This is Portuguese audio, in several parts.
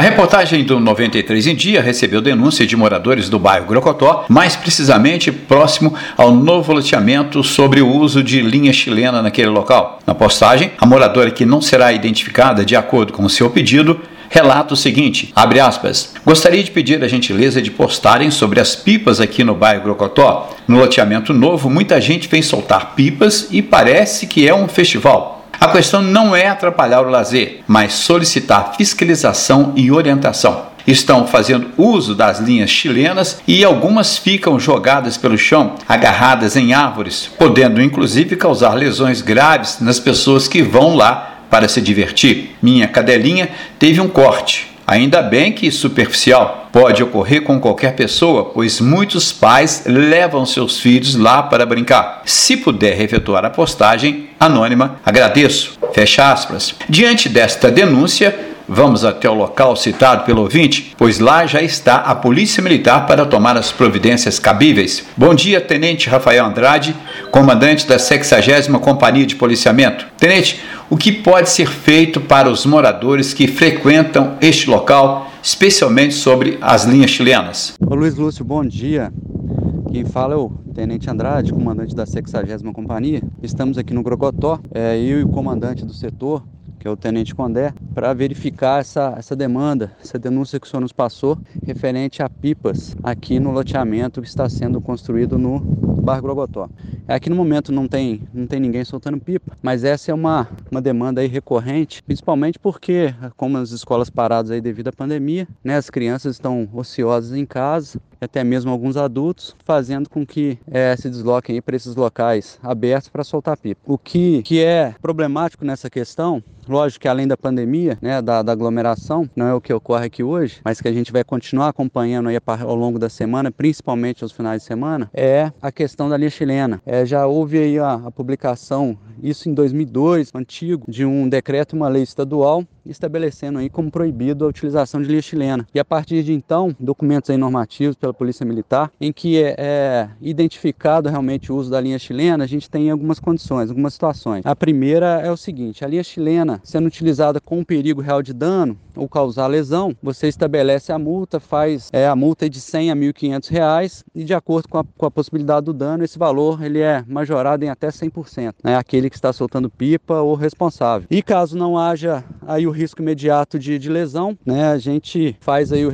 A reportagem do 93 em Dia recebeu denúncia de moradores do bairro Grocotó, mais precisamente próximo ao novo loteamento sobre o uso de linha chilena naquele local. Na postagem, a moradora que não será identificada de acordo com o seu pedido relata o seguinte, abre aspas, gostaria de pedir a gentileza de postarem sobre as pipas aqui no bairro Grocotó. No loteamento novo, muita gente vem soltar pipas e parece que é um festival. A questão não é atrapalhar o lazer, mas solicitar fiscalização e orientação. Estão fazendo uso das linhas chilenas e algumas ficam jogadas pelo chão, agarradas em árvores, podendo inclusive causar lesões graves nas pessoas que vão lá para se divertir. Minha cadelinha teve um corte, ainda bem que superficial, pode ocorrer com qualquer pessoa, pois muitos pais levam seus filhos lá para brincar. Se puder efetuar a postagem anônima, agradeço. Fecha aspas. Diante desta denúncia, Vamos até o local citado pelo ouvinte, pois lá já está a Polícia Militar para tomar as providências cabíveis. Bom dia, Tenente Rafael Andrade, comandante da 60 Companhia de Policiamento. Tenente, o que pode ser feito para os moradores que frequentam este local, especialmente sobre as linhas chilenas? Ô Luiz Lúcio, bom dia. Quem fala é o Tenente Andrade, comandante da 60 Companhia. Estamos aqui no Grogotó, é, eu e o comandante do setor que é o Tenente Condé, para verificar essa, essa demanda, essa denúncia que o senhor nos passou, referente a pipas aqui no loteamento que está sendo construído no Bar Grogotó. Aqui no momento não tem, não tem ninguém soltando pipa, mas essa é uma, uma demanda aí recorrente, principalmente porque, como as escolas paradas aí devido à pandemia, né, as crianças estão ociosas em casa, até mesmo alguns adultos, fazendo com que é, se desloquem para esses locais abertos para soltar pipa. O que, que é problemático nessa questão Lógico que além da pandemia, né, da, da, aglomeração, não é o que ocorre aqui hoje, mas que a gente vai continuar acompanhando aí ao longo da semana, principalmente aos finais de semana, é a questão da linha chilena. É, já houve aí a, a publicação, isso em 2002, antigo, de um decreto, uma lei estadual estabelecendo aí como proibido a utilização de linha chilena. E a partir de então, documentos aí normativos pela Polícia Militar, em que é, é identificado realmente o uso da linha chilena, a gente tem algumas condições, algumas situações. A primeira é o seguinte, a linha chilena sendo utilizada com perigo real de dano ou causar lesão, você estabelece a multa, faz é, a multa de 100 a 1.500 reais e de acordo com a, com a possibilidade do dano, esse valor ele é majorado em até 100%, né? aquele que está soltando pipa ou responsável. E caso não haja aí o risco imediato de, de lesão, né, a gente faz aí o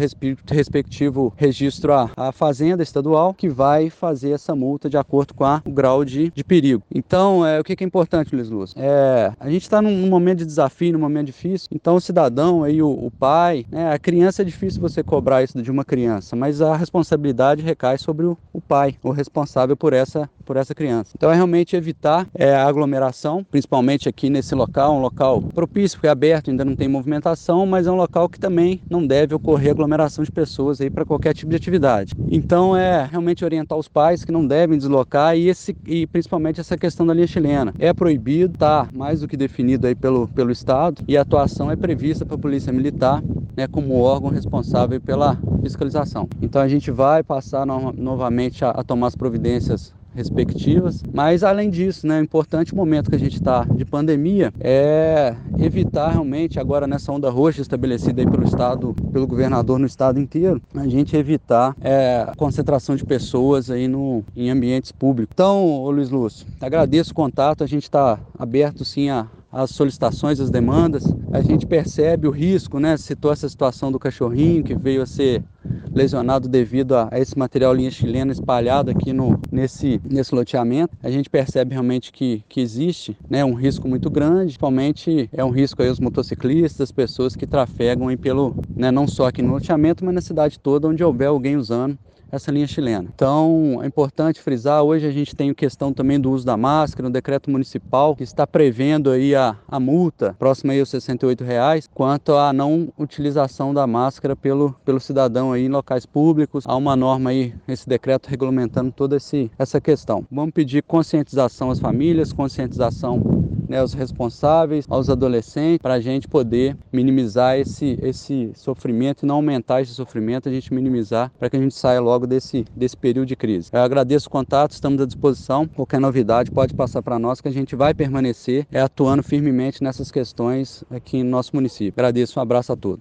respectivo registro à, à fazenda estadual que vai fazer essa multa de acordo com a, o grau de, de perigo. Então, é, o que, que é importante, Luiz Luz? É, a gente está num, num, momento de desafio, num momento difícil, então o cidadão aí, o, o pai, né, a criança é difícil você cobrar isso de uma criança, mas a responsabilidade recai sobre o, o pai, o responsável por essa, por essa criança. Então é realmente evitar é, a aglomeração, principalmente aqui nesse local, um local propício, porque é aberto, ainda não tem movimentação, mas é um local que também não deve ocorrer aglomeração de pessoas aí para qualquer tipo de atividade. Então é realmente orientar os pais que não devem deslocar e, esse, e principalmente essa questão da linha chilena. É proibido, tá mais do que definido aí pelo, pelo Estado e a atuação é prevista para a Polícia Militar né, como órgão responsável pela fiscalização. Então a gente vai passar no, novamente a, a tomar as providências respectivas. Mas além disso, né, importante momento que a gente está de pandemia é evitar realmente agora nessa onda roxa estabelecida aí pelo estado, pelo governador no estado inteiro, a gente evitar é, a concentração de pessoas aí no em ambientes públicos. Então, Luiz Lúcio, agradeço o contato, a gente está aberto sim a as solicitações, as demandas, a gente percebe o risco, né? Citou essa situação do cachorrinho que veio a ser lesionado devido a, esse material linha chilena espalhado aqui no, nesse, nesse loteamento. A gente percebe realmente que, que existe né, um risco muito grande, principalmente é um risco aí os motociclistas, as pessoas que trafegam aí pelo, né, não só aqui no loteamento, mas na cidade toda onde houver alguém usando essa linha chilena. Então, é importante frisar, hoje a gente tem questão também do uso da máscara, no decreto municipal que está prevendo aí a, a multa próxima aí aos 68 reais, quanto à não utilização da máscara pelo, pelo cidadão aí em locais públicos. Há uma norma aí, esse decreto regulamentando toda esse, essa questão. Vamos pedir conscientização às famílias, conscientização né, aos responsáveis, aos adolescentes, para a gente poder minimizar esse, esse sofrimento e não aumentar esse sofrimento, a gente minimizar para que a gente saia logo desse, desse período de crise. Eu agradeço o contato, estamos à disposição. Qualquer novidade pode passar para nós que a gente vai permanecer atuando firmemente nessas questões aqui no nosso município. Agradeço, um abraço a todos.